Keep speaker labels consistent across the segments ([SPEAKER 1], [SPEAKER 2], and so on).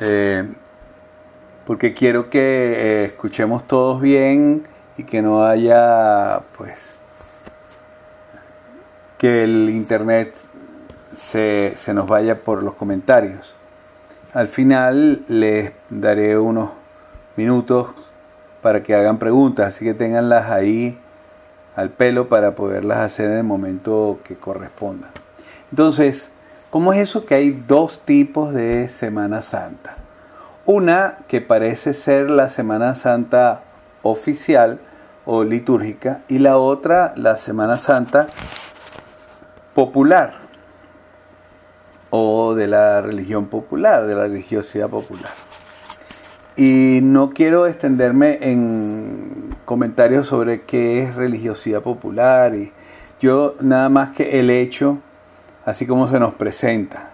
[SPEAKER 1] eh, porque quiero que eh, escuchemos todos bien y que no haya, pues, que el internet se, se nos vaya por los comentarios. Al final les daré unos minutos para que hagan preguntas, así que tenganlas ahí al pelo para poderlas hacer en el momento que corresponda. Entonces, ¿cómo es eso que hay dos tipos de Semana Santa? Una que parece ser la Semana Santa oficial o litúrgica y la otra la Semana Santa popular o de la religión popular, de la religiosidad popular. Y no quiero extenderme en comentarios sobre qué es religiosidad popular y yo nada más que el hecho, así como se nos presenta.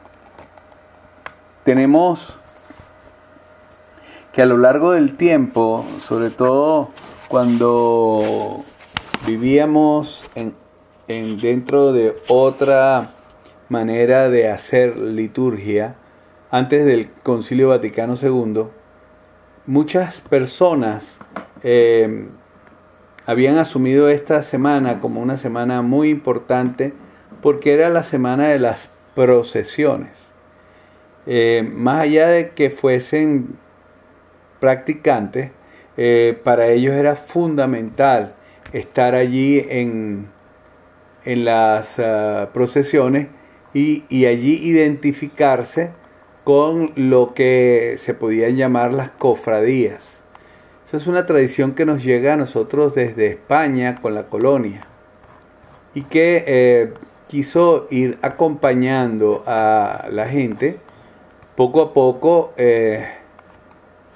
[SPEAKER 1] Tenemos que a lo largo del tiempo, sobre todo cuando vivíamos en, en dentro de otra manera de hacer liturgia, antes del Concilio Vaticano II, muchas personas eh, habían asumido esta semana como una semana muy importante porque era la semana de las procesiones. Eh, más allá de que fuesen practicantes, eh, para ellos era fundamental estar allí en, en las uh, procesiones y, y allí identificarse con lo que se podían llamar las cofradías. Esa es una tradición que nos llega a nosotros desde España con la colonia y que eh, quiso ir acompañando a la gente poco a poco eh,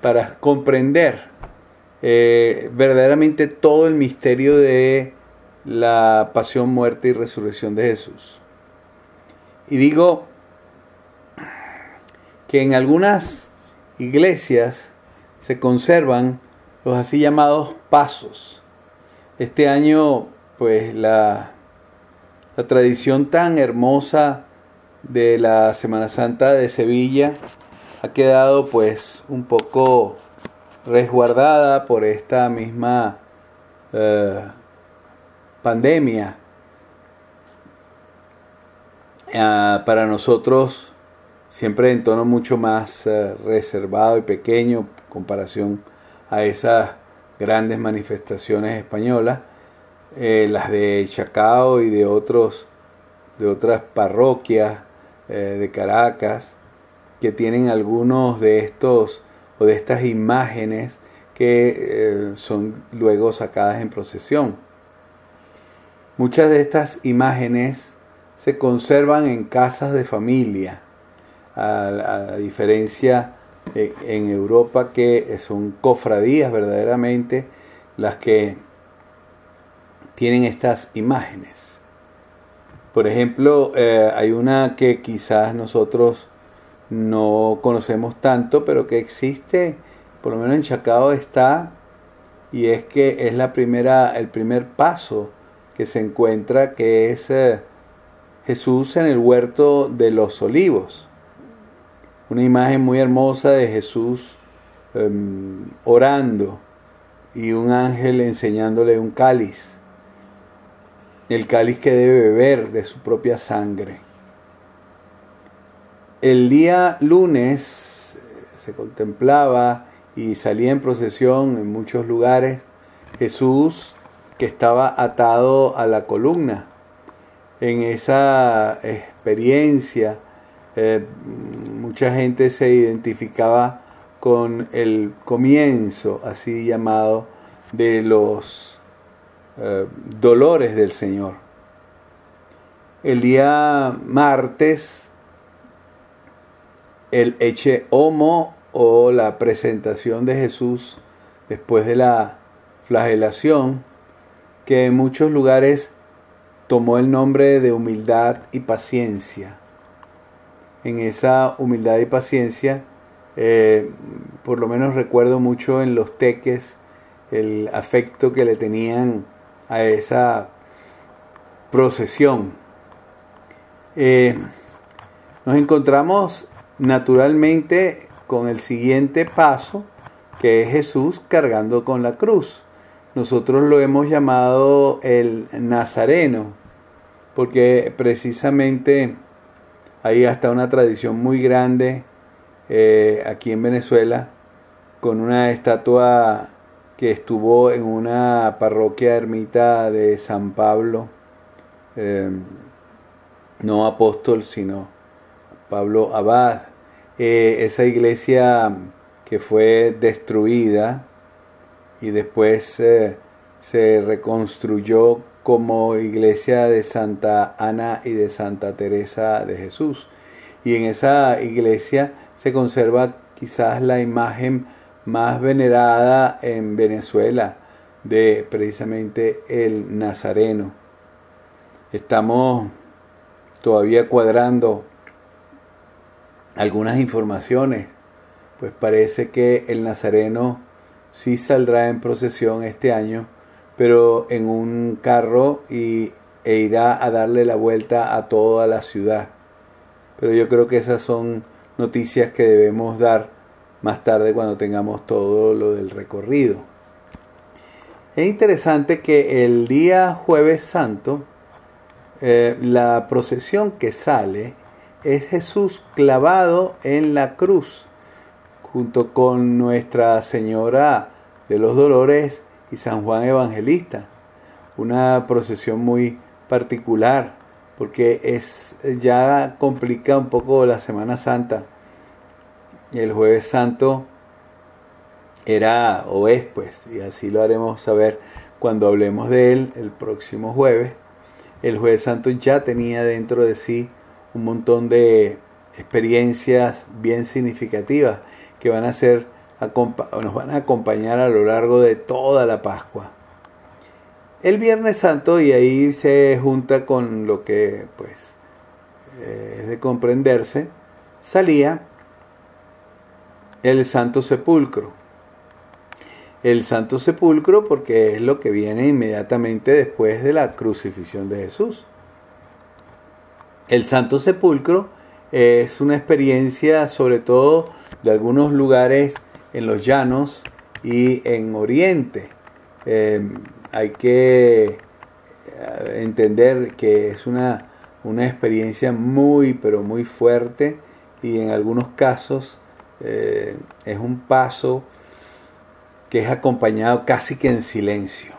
[SPEAKER 1] para comprender eh, verdaderamente todo el misterio de la pasión, muerte y resurrección de Jesús. Y digo que en algunas iglesias se conservan los así llamados pasos. Este año, pues la, la tradición tan hermosa de la Semana Santa de Sevilla ha quedado pues un poco resguardada por esta misma eh, pandemia. Ah, para nosotros siempre en tono mucho más eh, reservado y pequeño en comparación a esas grandes manifestaciones españolas, eh, las de Chacao y de otros de otras parroquias eh, de Caracas que tienen algunos de estos o de estas imágenes que son luego sacadas en procesión. Muchas de estas imágenes se conservan en casas de familia a, la diferencia en Europa que son cofradías verdaderamente las que tienen estas imágenes. Por ejemplo, eh, hay una que quizás nosotros no conocemos tanto, pero que existe, por lo menos en Chacao está, y es que es la primera, el primer paso que se encuentra, que es eh, Jesús en el huerto de los olivos una imagen muy hermosa de Jesús em, orando y un ángel enseñándole un cáliz, el cáliz que debe beber de su propia sangre. El día lunes eh, se contemplaba y salía en procesión en muchos lugares Jesús que estaba atado a la columna. En esa experiencia eh, mucha gente se identificaba con el comienzo, así llamado, de los eh, dolores del Señor. El día martes, el Eche Homo o la presentación de Jesús después de la flagelación, que en muchos lugares tomó el nombre de humildad y paciencia en esa humildad y paciencia. Eh, por lo menos recuerdo mucho en los teques el afecto que le tenían a esa procesión. Eh, nos encontramos naturalmente con el siguiente paso, que es Jesús cargando con la cruz. Nosotros lo hemos llamado el Nazareno, porque precisamente hay hasta una tradición muy grande eh, aquí en Venezuela con una estatua que estuvo en una parroquia ermita de San Pablo, eh, no apóstol, sino Pablo Abad. Eh, esa iglesia que fue destruida y después eh, se reconstruyó como iglesia de Santa Ana y de Santa Teresa de Jesús. Y en esa iglesia se conserva quizás la imagen más venerada en Venezuela de precisamente el Nazareno. Estamos todavía cuadrando algunas informaciones, pues parece que el Nazareno sí saldrá en procesión este año, pero en un carro y, e irá a darle la vuelta a toda la ciudad. Pero yo creo que esas son noticias que debemos dar más tarde cuando tengamos todo lo del recorrido. Es interesante que el día jueves santo, eh, la procesión que sale es Jesús clavado en la cruz, junto con Nuestra Señora de los Dolores y San Juan Evangelista. Una procesión muy particular, porque es ya complica un poco la Semana Santa el jueves santo era o es pues, y así lo haremos saber cuando hablemos de él el próximo jueves. El jueves santo ya tenía dentro de sí un montón de experiencias bien significativas que van a ser nos van a acompañar a lo largo de toda la Pascua. El Viernes Santo, y ahí se junta con lo que pues eh, es de comprenderse, salía el Santo Sepulcro. El Santo Sepulcro porque es lo que viene inmediatamente después de la crucifixión de Jesús. El Santo Sepulcro es una experiencia sobre todo de algunos lugares en los llanos y en Oriente. Em, hay que eh, entender que es una, una experiencia muy, pero muy fuerte y en algunos casos eh, es un paso que es acompañado casi que en silencio.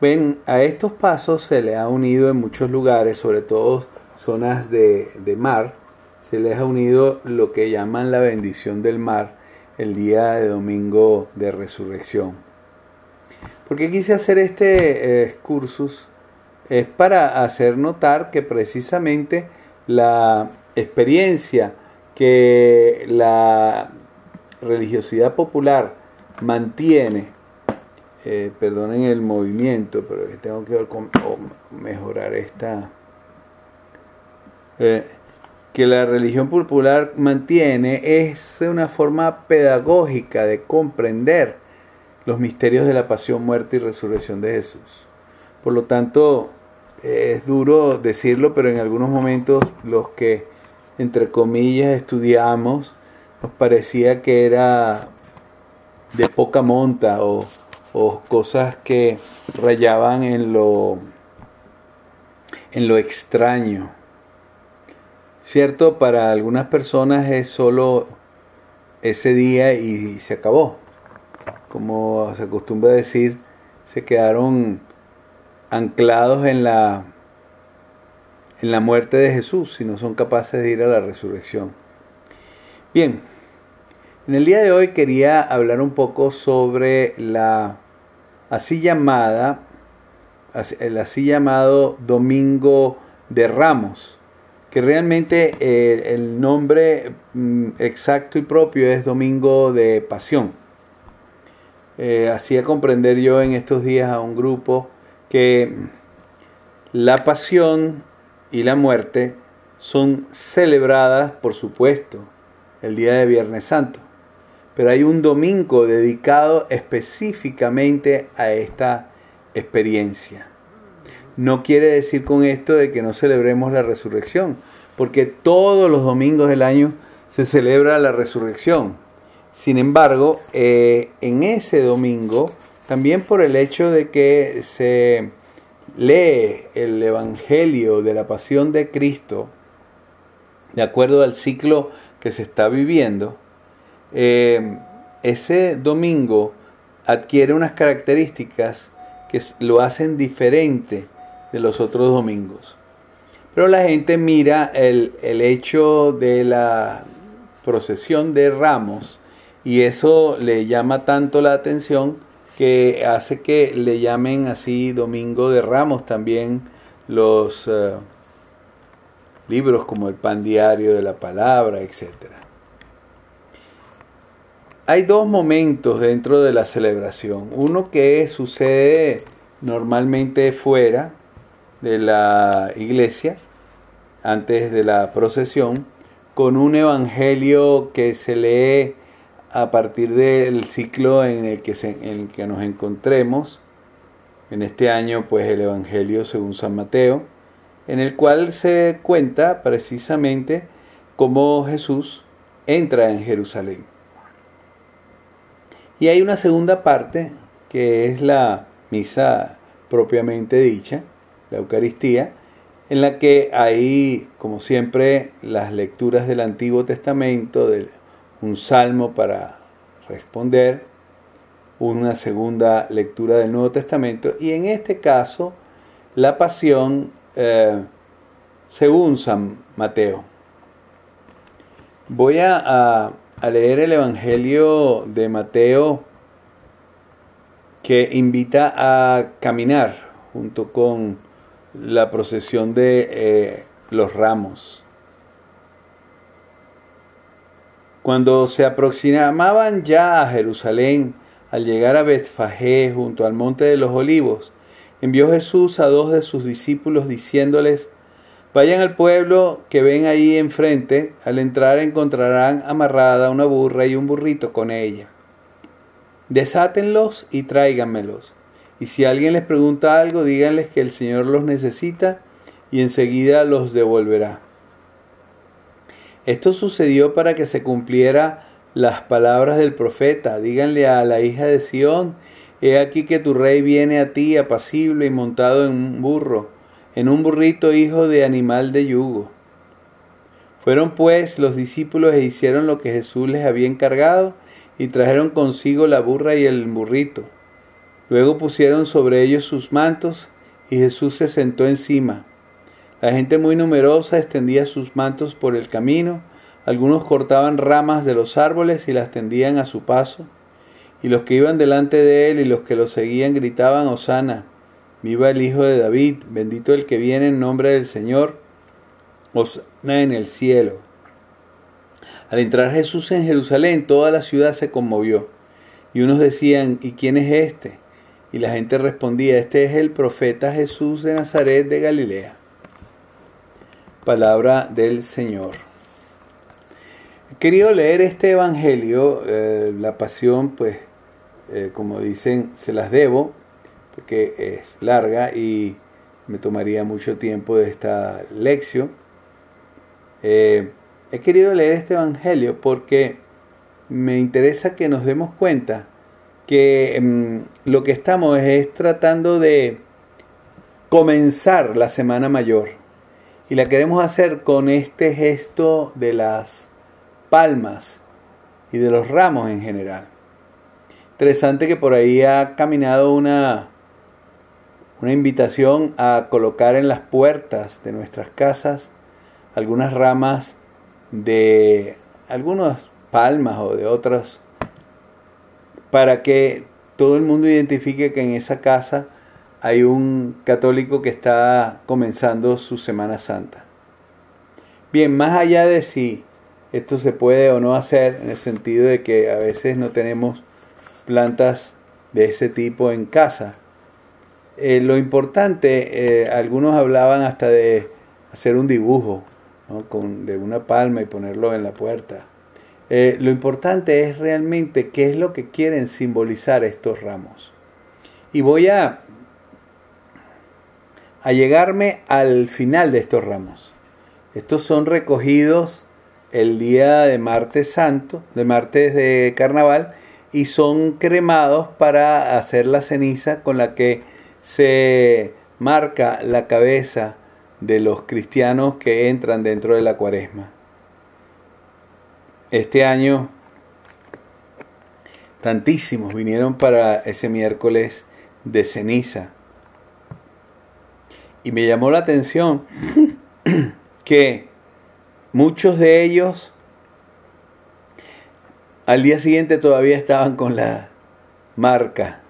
[SPEAKER 1] Ven, a estos pasos se le ha unido en muchos lugares, sobre todo zonas de, mar, se les ha unido lo que llaman la bendición del mar el día de domingo de resurrección. porque quise hacer este eh, cursus? Es para hacer notar que precisamente la experiencia que la religiosidad popular mantiene, eh, perdonen el movimiento, pero tengo que mejorar esta, eh, que la religión popular mantiene es una forma pedagógica de comprender los misterios de la pasión, muerte y resurrección de Jesús. Por lo tanto, es duro decirlo, pero en algunos momentos los que entre comillas, estudiamos, nos parecía que era de poca monta o, cosas que rayaban en lo, en lo extraño. Cierto, para algunas personas es solo ese día y se acabó. Como se acostumbra decir, se quedaron anclados en la en la muerte de Jesús si no son capaces de ir a la resurrección. Bien, en el día de hoy quería hablar un poco sobre la así llamada, el así llamado Domingo de Ramos, que realmente eh, el nombre mm, exacto y propio es Domingo de Pasión. Eh, hacía comprender yo en estos días a un grupo que la pasión y la muerte son celebradas, por supuesto, el día de Viernes Santo. Pero hay un domingo dedicado específicamente a esta experiencia. No quiere decir con esto de que no celebremos la resurrección, porque todos los domingos del año se celebra la resurrección. Sin embargo, eh, en ese domingo, también por el hecho de que se lee el Evangelio de la Pasión de Cristo, de acuerdo al ciclo que se está viviendo, eh, ese domingo adquiere unas características que lo hacen diferente de los otros domingos. Pero la gente mira el, el hecho de la procesión de ramos y eso le llama tanto la atención que hace que le llamen así Domingo de Ramos también los eh, libros como el pan diario de la palabra, etc. Hay dos momentos dentro de la celebración. Uno que sucede normalmente fuera de la iglesia, antes de la procesión, con un evangelio que se lee a partir del ciclo en el que, en el que nos encontremos. En este año, pues el evangelio según San Mateo, en el cual se cuenta precisamente cómo Jesús entra en Jerusalén. Y hay una segunda parte que es la misa propiamente dicha, la Eucaristía, en la que hay, como siempre, las lecturas del Antiguo Testamento, de un salmo para responder, una segunda lectura del Nuevo Testamento y en este caso la pasión eh, según San Mateo. Voy a leer el Evangelio de Mateo que invita a caminar junto con la procesión de eh, los ramos. Cuando se aproximaban ya a Jerusalén, al llegar a Betfagé junto al monte de los olivos, envió Jesús a dos de sus discípulos diciéndoles, Vayan al pueblo que ven ahí enfrente, al entrar encontrarán amarrada una burra y un burrito con ella. Desátenlos y tráiganmelos. Y si alguien les pregunta algo, díganles que el Señor los necesita y enseguida los devolverá. Esto sucedió para que se cumpliera las palabras del profeta. Díganle a la hija de Sión, he aquí que tu rey viene a ti apacible y montado en un burro en un burrito hijo de animal de yugo. Fueron pues los discípulos e hicieron lo que Jesús les había encargado y trajeron consigo la burra y el burrito. Luego pusieron sobre ellos sus mantos y Jesús se sentó encima. La gente muy numerosa extendía sus mantos por el camino, algunos cortaban ramas de los árboles y las tendían a su paso, y los que iban delante de él y los que lo seguían gritaban Osana Viva el Hijo de David, bendito el que viene en nombre del Señor, Osana en el cielo. Al entrar Jesús en Jerusalén, toda la ciudad se conmovió. Y unos decían, ¿y quién es este? Y la gente respondía, este es el profeta Jesús de Nazaret de Galilea. Palabra del Señor. He querido leer este Evangelio, eh, la pasión, pues, eh, como dicen, se las debo, porque es larga y me tomaría mucho tiempo de esta lección. Eh, he querido leer este Evangelio porque me interesa que nos demos cuenta que mm, lo que estamos es tratando de comenzar la Semana Mayor y la queremos hacer con este gesto de las palmas y de los ramos en general. Interesante que por ahí ha caminado una una invitación a colocar en las puertas de nuestras casas algunas ramas de algunas palmas o de otras para que todo el mundo identifique que en esa casa hay un católico que está comenzando su Semana Santa. Bien, más allá de si esto se puede o no hacer, en el sentido de que a veces no tenemos plantas de ese tipo en casa, eh, lo importante, eh, algunos hablaban hasta de hacer un dibujo Con, de una palma y ponerlo en la puerta. Eh, lo importante es realmente qué es lo que quieren simbolizar estos ramos. Y voy a, a llegarme al final de estos ramos. Estos son recogidos el día de martes santo, de martes de carnaval, y son cremados para hacer la ceniza con la que se marca la cabeza de los cristianos que entran dentro de la cuaresma. Este año tantísimos vinieron para ese miércoles de ceniza. Y me llamó la atención que muchos de ellos al día siguiente todavía estaban con la marca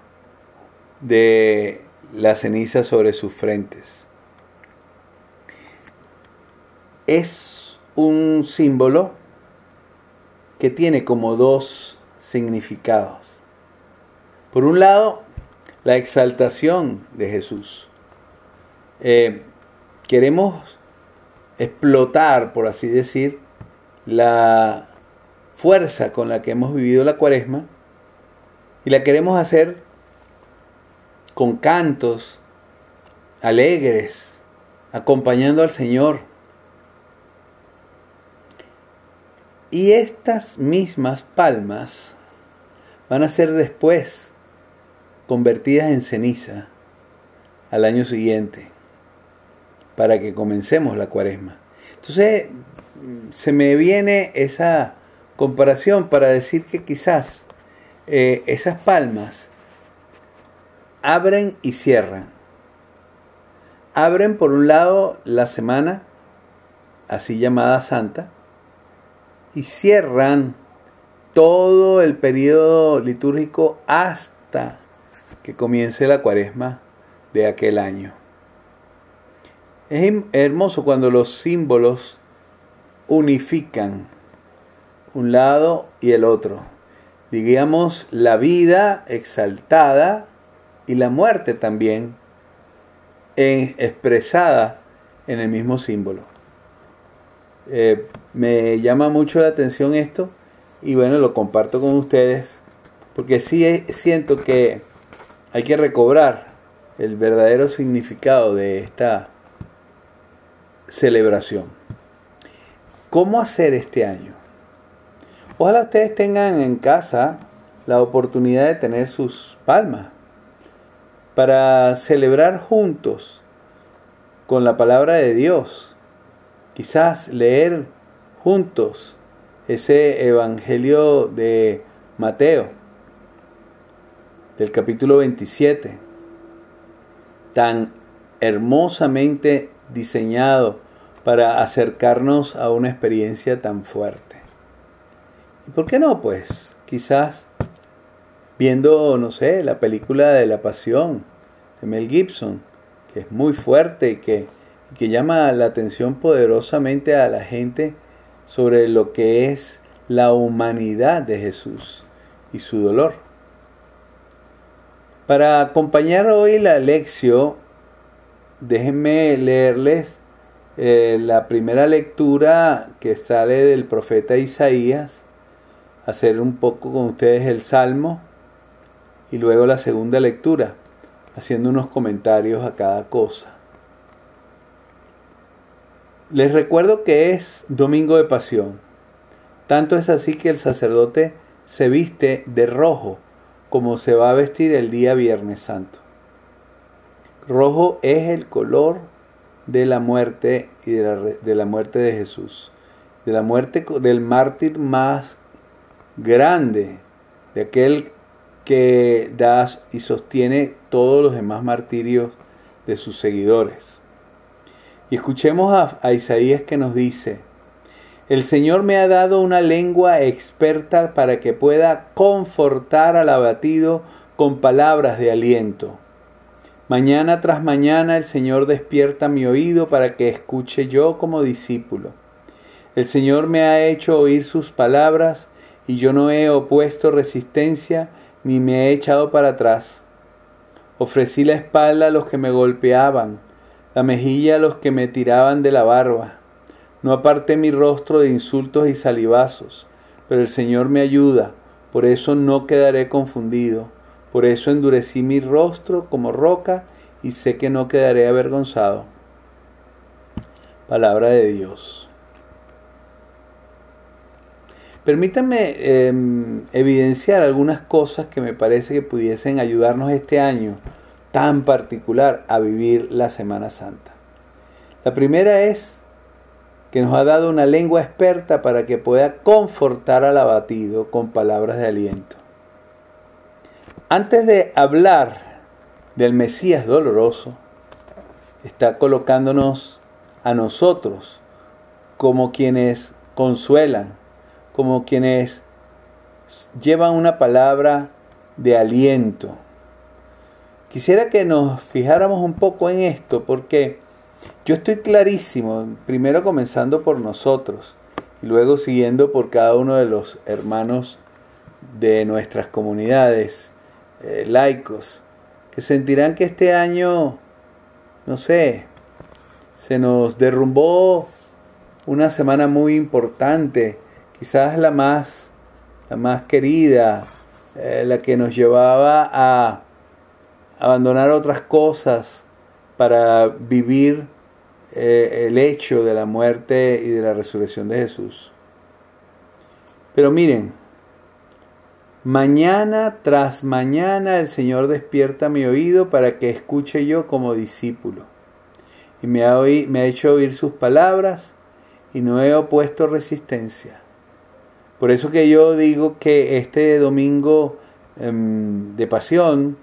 [SPEAKER 1] de la ceniza sobre sus frentes. Es un símbolo que tiene como dos significados. Por un lado, la exaltación de Jesús. Eh, queremos explotar, por así decir, la fuerza con la que hemos vivido la cuaresma y la queremos hacer con cantos alegres, acompañando al Señor. Y estas mismas palmas van a ser después convertidas en ceniza al año siguiente para que comencemos la cuaresma. Entonces se me viene esa comparación para decir que quizás eh, esas palmas abren y cierran. Abren por un lado la semana, así llamada santa, y cierran todo el periodo litúrgico hasta que comience la cuaresma de aquel año. Es hermoso cuando los símbolos unifican un lado y el otro. Digamos, la vida exaltada y la muerte también expresada en el mismo símbolo. Eh, me llama mucho la atención esto y bueno, lo comparto con ustedes porque sí siento que hay que recobrar el verdadero significado de esta celebración. ¿Cómo hacer este año? Ojalá ustedes tengan en casa la oportunidad de tener sus palmas para celebrar juntos con la palabra de Dios. Quizás leer juntos ese Evangelio de Mateo, del capítulo 27, tan hermosamente diseñado para acercarnos a una experiencia tan fuerte. ¿Y por qué no? Pues quizás viendo, no sé, la película de La Pasión de Mel Gibson, que es muy fuerte y que, que llama la atención poderosamente a la gente sobre lo que es la humanidad de Jesús y su dolor. Para acompañar hoy la lección, déjenme leerles eh, la primera lectura que sale del profeta Isaías, hacer un poco con ustedes el Salmo y luego la segunda lectura, haciendo unos comentarios a cada cosa. Les recuerdo que es Domingo de Pasión. Tanto es así que el sacerdote se viste de rojo como se va a vestir el día Viernes Santo. Rojo es el color de la muerte y de la, muerte de Jesús, de la muerte del mártir más grande, de aquel que da y sostiene todos los demás martirios de sus seguidores. Y escuchemos a, Isaías que nos dice, el Señor me ha dado una lengua experta para que pueda confortar al abatido con palabras de aliento. Mañana tras mañana el Señor despierta mi oído para que escuche yo como discípulo. El Señor me ha hecho oír sus palabras y yo no he opuesto resistencia ni me he echado para atrás. Ofrecí la espalda a los que me golpeaban, la mejilla a los que me tiraban de la barba. No aparté mi rostro de insultos y salivazos, pero el Señor me ayuda, por eso no quedaré confundido, por eso endurecí mi rostro como roca y sé que no quedaré avergonzado. Palabra de Dios. Permítanme em, evidenciar algunas cosas que me parece que pudiesen ayudarnos este año tan particular a vivir la Semana Santa. La primera es que nos ha dado una lengua experta para que pueda confortar al abatido con palabras de aliento. Antes de hablar del Mesías doloroso, está colocándonos a nosotros como quienes consuelan, como quienes llevan una palabra de aliento. Quisiera que nos fijáramos un poco en esto porque yo estoy clarísimo, primero comenzando por nosotros y luego siguiendo por cada uno de los hermanos de nuestras comunidades eh, laicos, que sentirán que este año, no sé, se nos derrumbó una semana muy importante quizás la más, la más querida, eh, la que nos llevaba a abandonar otras cosas para vivir eh, el hecho de la muerte y de la resurrección de Jesús. Pero miren, mañana tras mañana el Señor despierta mi oído para que escuche yo como discípulo. Y me ha, hecho oír sus palabras y no he opuesto resistencia. Por eso que yo digo que este domingo em, de pasión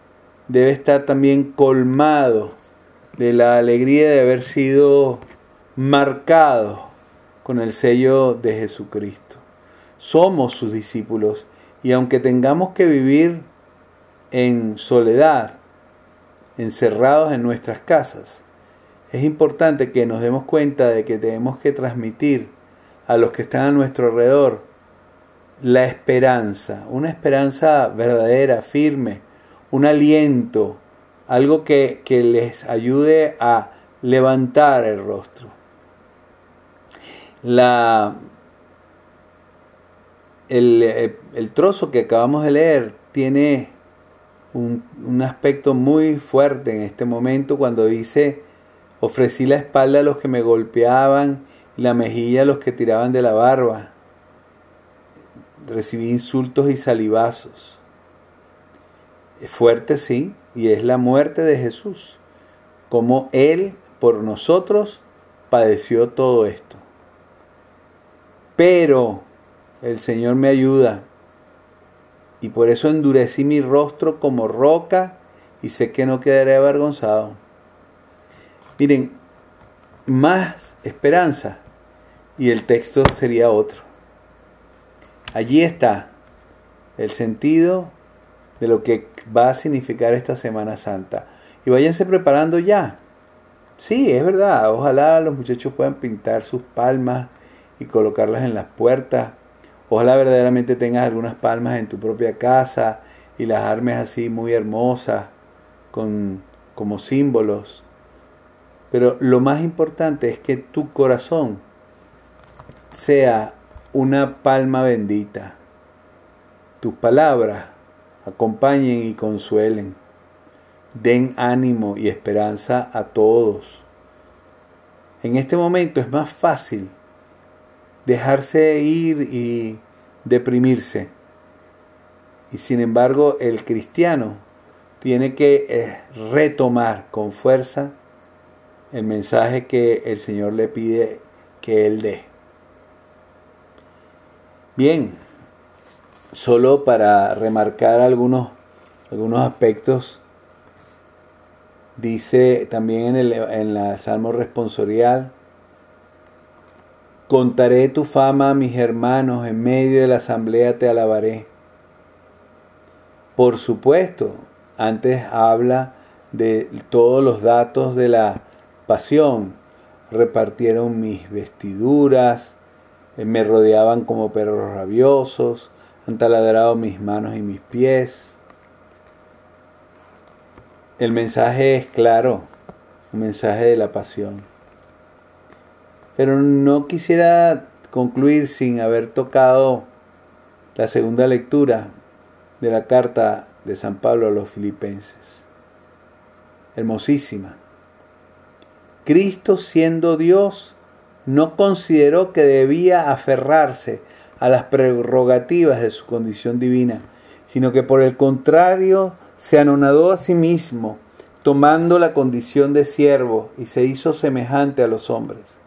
[SPEAKER 1] debe estar también colmado de la alegría de haber sido marcado con el sello de Jesucristo. Somos sus discípulos y aunque tengamos que vivir en soledad, encerrados en nuestras casas, es importante que nos demos cuenta de que tenemos que transmitir a los que están a nuestro alrededor la esperanza, una esperanza verdadera, firme, un aliento, algo que, les ayude a levantar el rostro. La, el, trozo que acabamos de leer tiene un, un, aspecto muy fuerte en este momento cuando dice, ofrecí la espalda a los que me golpeaban y la mejilla a los que tiraban de la barba recibí insultos y salivazos. Es fuerte, sí, y es la muerte de Jesús, como Él por nosotros padeció todo esto. Pero el Señor me ayuda y por eso endurecí mi rostro como roca y sé que no quedaré avergonzado. Miren, más esperanza y el texto sería otro. Allí está el sentido de lo que va a significar esta Semana Santa. Y váyanse preparando ya. Sí, es verdad. Ojalá los muchachos puedan pintar sus palmas y colocarlas en las puertas. Ojalá verdaderamente tengas algunas palmas en tu propia casa y las armes así muy hermosas con, como símbolos. Pero lo más importante es que tu corazón sea una palma bendita. Tus palabras acompañen y consuelen, den ánimo y esperanza a todos. En este momento es más fácil dejarse ir y deprimirse. Y sin embargo el cristiano tiene que eh, retomar con fuerza el mensaje que el Señor le pide que Él dé. Bien, solo para remarcar algunos, algunos aspectos, dice también en el en la Salmo responsorial, contaré tu fama a mis hermanos, en medio de la asamblea te alabaré. Por supuesto, antes habla de todos los datos de la pasión. Repartieron mis vestiduras, eh, me rodeaban como perros rabiosos, han taladrado mis manos y mis pies. El mensaje es claro, un mensaje de la pasión. Pero no quisiera concluir sin haber tocado la segunda lectura de la carta de San Pablo a los filipenses. Hermosísima. Cristo siendo Dios no consideró que debía aferrarse a las prerrogativas de su condición divina, sino que por el contrario se anonadó a sí mismo, tomando la condición de siervo, y se hizo semejante a los hombres.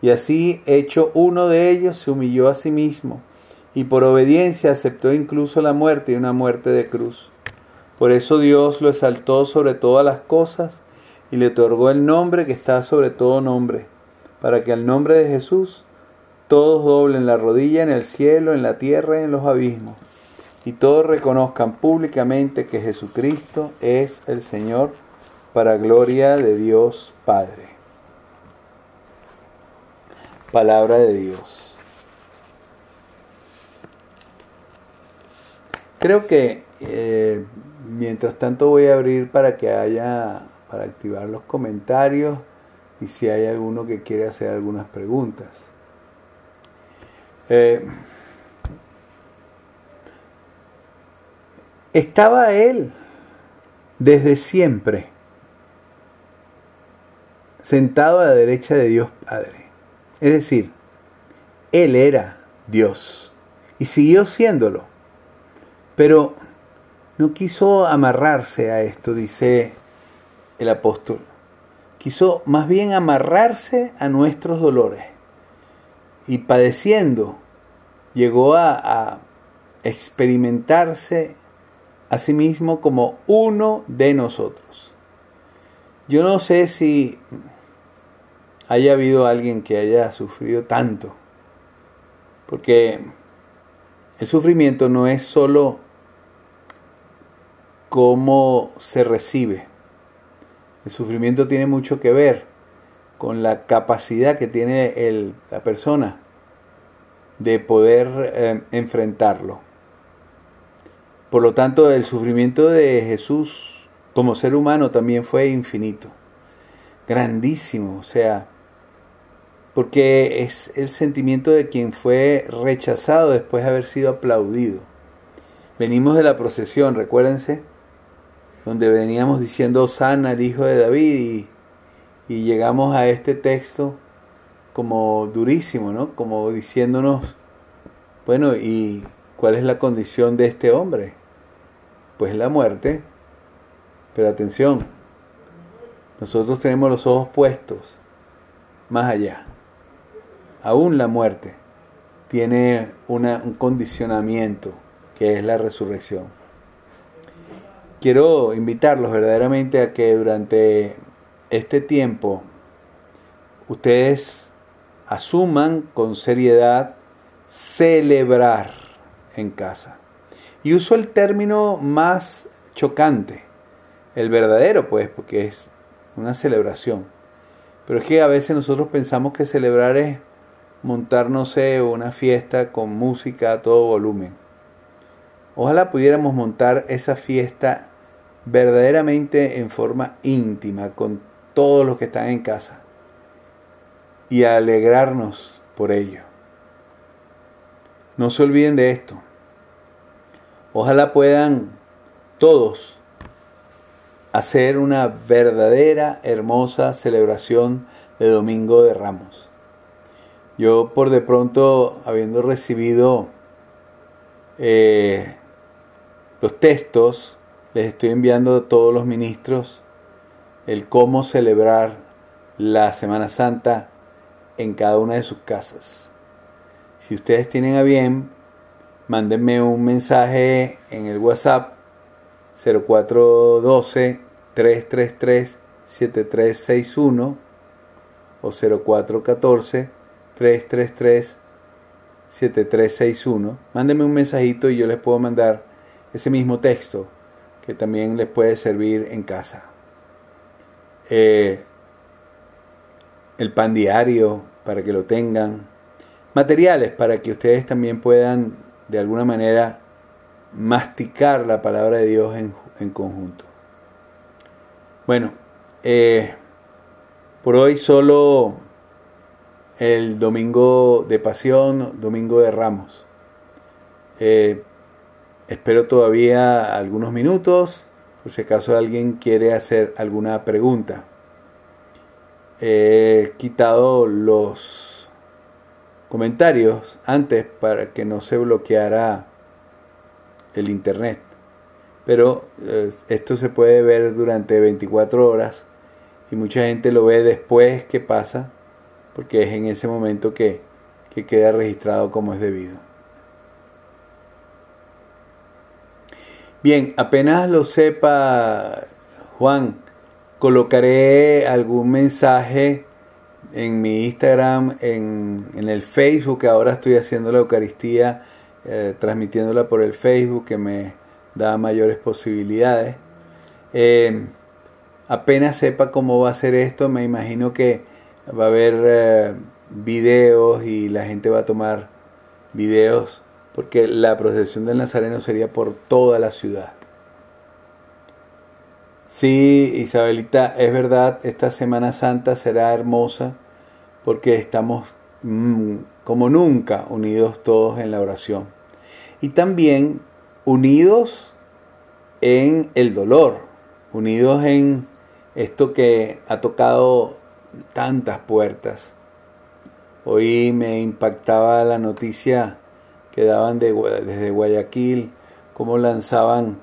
[SPEAKER 1] Y así, hecho uno de ellos, se humilló a sí mismo, y por obediencia aceptó incluso la muerte y una muerte de cruz. Por eso Dios lo exaltó sobre todas las cosas y le otorgó el nombre que está sobre todo nombre, para que al nombre de Jesús todos doblen la rodilla en el cielo, en la tierra y en los abismos, y todos reconozcan públicamente que Jesucristo es el Señor, para gloria de Dios Padre. Palabra de Dios. Creo que eh, mientras tanto voy a abrir para que haya, para activar los comentarios y si hay alguno que quiere hacer algunas preguntas. Eh, estaba él desde siempre sentado a la derecha de Dios Padre. Es decir, él era Dios y siguió siéndolo. Pero no quiso amarrarse a esto, dice el apóstol. Quiso más bien amarrarse a nuestros dolores. Y padeciendo, llegó a, experimentarse a sí mismo como uno de nosotros. Yo no sé si haya habido alguien que haya sufrido tanto, porque el sufrimiento no es solo cómo se recibe. El sufrimiento tiene mucho que ver con la capacidad que tiene la persona de poder eh, enfrentarlo. Por lo tanto, el sufrimiento de Jesús como ser humano también fue infinito, grandísimo, o sea, porque es el sentimiento de quien fue rechazado después de haber sido aplaudido. Venimos de la procesión, recuérdense, donde veníamos diciendo sana el hijo de David y, llegamos a este texto como durísimo, ¿no? Como diciéndonos, bueno, ¿y cuál es la condición de este hombre? Pues la muerte. Pero atención, nosotros tenemos los ojos puestos más allá. Aún la muerte tiene un condicionamiento que es la resurrección quiero invitarlos verdaderamente a que durante este tiempo ustedes asuman con seriedad celebrar en casa. Y uso el término más chocante, el verdadero, pues, porque es una celebración. Pero es que a veces nosotros pensamos que celebrar es montar, no sé, una fiesta con música a todo volumen. Ojalá pudiéramos montar esa fiesta verdaderamente en forma íntima con todos los que están en casa y alegrarnos por ello. No se olviden de esto. Ojalá puedan todos hacer una verdadera, hermosa celebración de Domingo de Ramos. Yo por de pronto, habiendo recibido eh, los textos les estoy enviando a todos los ministros el cómo celebrar la Semana Santa en cada una de sus casas. Si ustedes tienen a bien, mándenme un mensaje en el WhatsApp 0412 333 7361 o 0414 333 7361. Mándenme un mensajito y yo les puedo mandar ese mismo texto que también les puede servir en casa. Eh, el pan diario para que lo tengan. Materiales para que ustedes también puedan de alguna manera masticar la palabra de Dios en, conjunto. Bueno, eh, por hoy solo el domingo de pasión, domingo de ramos. Eh, Espero todavía algunos minutos por si acaso alguien quiere hacer alguna pregunta. He quitado los comentarios antes para que no se bloqueara el internet. Pero eh, esto se puede ver durante 24 horas y mucha gente lo ve después que pasa porque es en ese momento que, que queda registrado como es debido. Bien, apenas lo sepa Juan, colocaré algún mensaje en mi Instagram, en, el Facebook, ahora estoy haciendo la Eucaristía, eh, transmitiéndola por el Facebook, que me da mayores posibilidades. Eh, apenas sepa cómo va a ser esto, me imagino que va a haber eh, videos y la gente va a tomar videos, porque la procesión del Nazareno sería por toda la ciudad. Sí, Isabelita, es verdad, esta Semana Santa será hermosa porque estamos mm, como nunca unidos todos en la oración. Y también unidos en el dolor, unidos en esto que ha tocado tantas puertas. Hoy me impactaba la noticia que daban desde Guayaquil, cómo lanzaban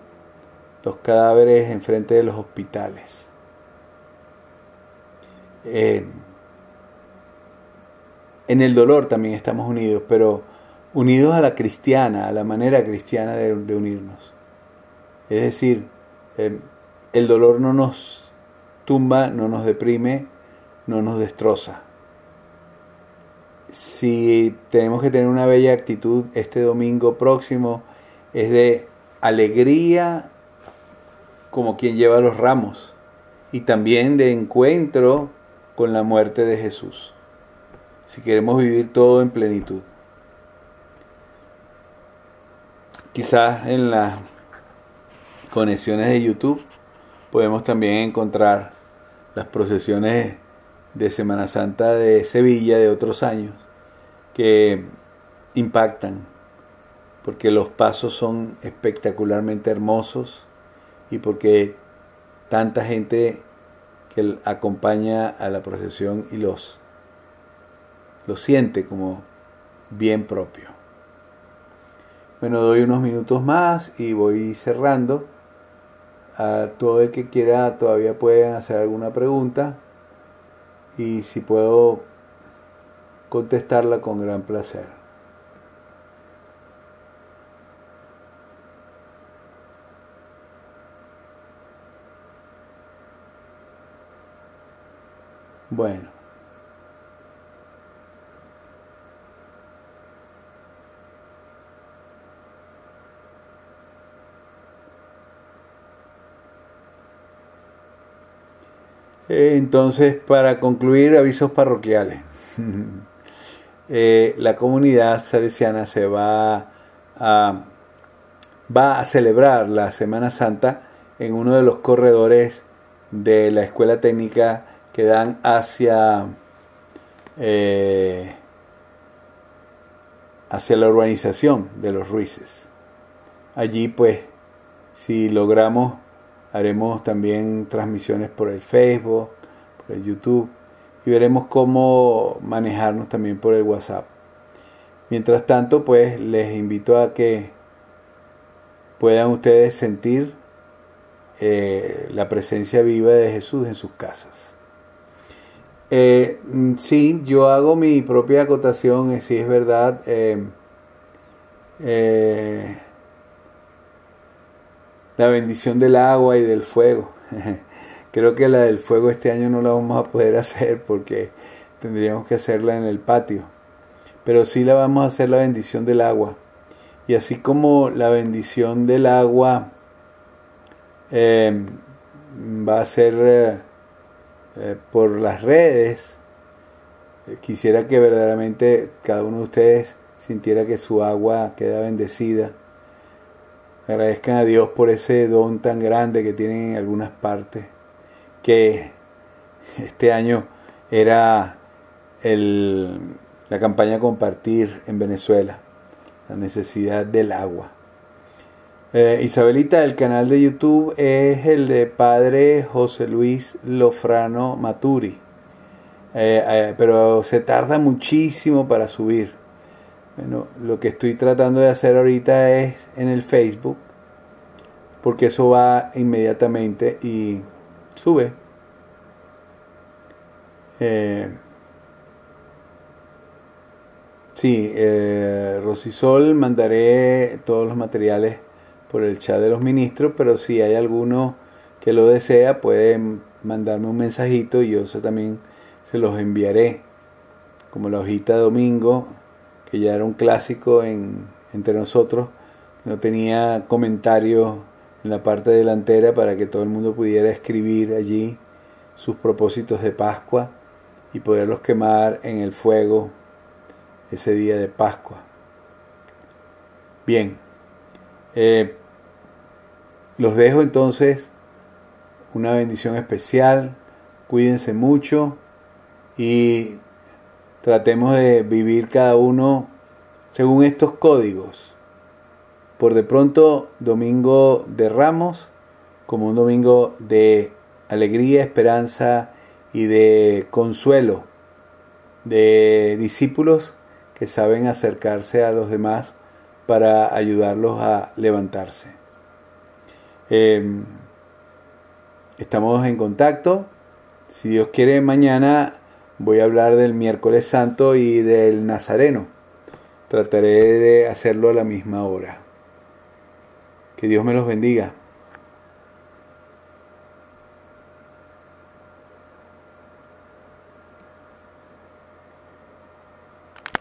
[SPEAKER 1] los cadáveres enfrente de los hospitales. En el dolor también estamos unidos, pero unidos a la cristiana, a la manera cristiana de, unirnos. Es decir, eh, el dolor no nos tumba, no nos deprime, no nos destroza. Si tenemos que tener una bella actitud este domingo próximo, es de alegría como quien lleva los ramos y también de encuentro con la muerte de Jesús. Si queremos vivir todo en plenitud. Quizás en las conexiones de YouTube podemos también encontrar las procesiones de Semana Santa de Sevilla de otros años que impactan porque los pasos son espectacularmente hermosos y porque tanta gente que acompaña a la procesión y los lo siente como bien propio. Bueno, doy unos minutos más y voy cerrando. A todo el que quiera todavía pueden hacer alguna pregunta y si puedo contestarla con gran placer. Bueno. Entonces, para concluir, avisos parroquiales. Eh, la comunidad salesiana se va a, va a celebrar la Semana Santa en uno de los corredores de la Escuela Técnica que dan hacia, eh, hacia la urbanización de los Ruices. Allí pues, si logramos, haremos también transmisiones por el Facebook, por el YouTube y veremos cómo manejarnos también por el WhatsApp. Mientras tanto, pues les invito a que puedan ustedes sentir eh, la presencia viva de Jesús en sus casas. Eh, mm, sí, yo hago mi propia acotación, eh, si es verdad. La bendición del agua y del fuego. Creo que la del fuego este año no la vamos a poder hacer porque tendríamos que hacerla en el patio. Pero sí la vamos a hacer la bendición del agua. Y así como la bendición del agua va a ser eh, por las redes. Eh, quisiera que verdaderamente cada uno de ustedes sintiera que su agua queda bendecida. Agradezcan a Dios por ese don tan grande que tienen en algunas partes, que este año era el, la campaña Compartir en Venezuela, la necesidad del agua. Eh, Isabelita, el canal de YouTube es el de padre José Luis Lofrano Maturi. eh, eh, pero se tarda muchísimo para subir. Bueno, lo que estoy tratando de hacer ahorita es en el Facebook, porque eso va inmediatamente y sube. Eh, sí, eh, Rosisol mandaré todos los materiales por el chat de los ministros, pero si hay alguno que lo desea, puede mandarme un mensajito y yo también se los enviaré. Como la hojita domingo, que ya era un clásico en, entre nosotros, no tenía comentarios en la parte delantera para que todo el mundo pudiera escribir allí sus propósitos de Pascua y poderlos quemar en el fuego ese día de Pascua. Bien, eh, los dejo entonces una bendición especial, cuídense mucho y tratemos de vivir cada uno según estos códigos. Por de pronto, domingo de ramos como un domingo de alegría, esperanza y de consuelo, de discípulos que saben acercarse a los demás para ayudarlos a levantarse. Em, estamos en contacto. Si Dios quiere, mañana voy a hablar del miércoles santo y del nazareno. Trataré de hacerlo a la misma hora. Que Dios me los bendiga.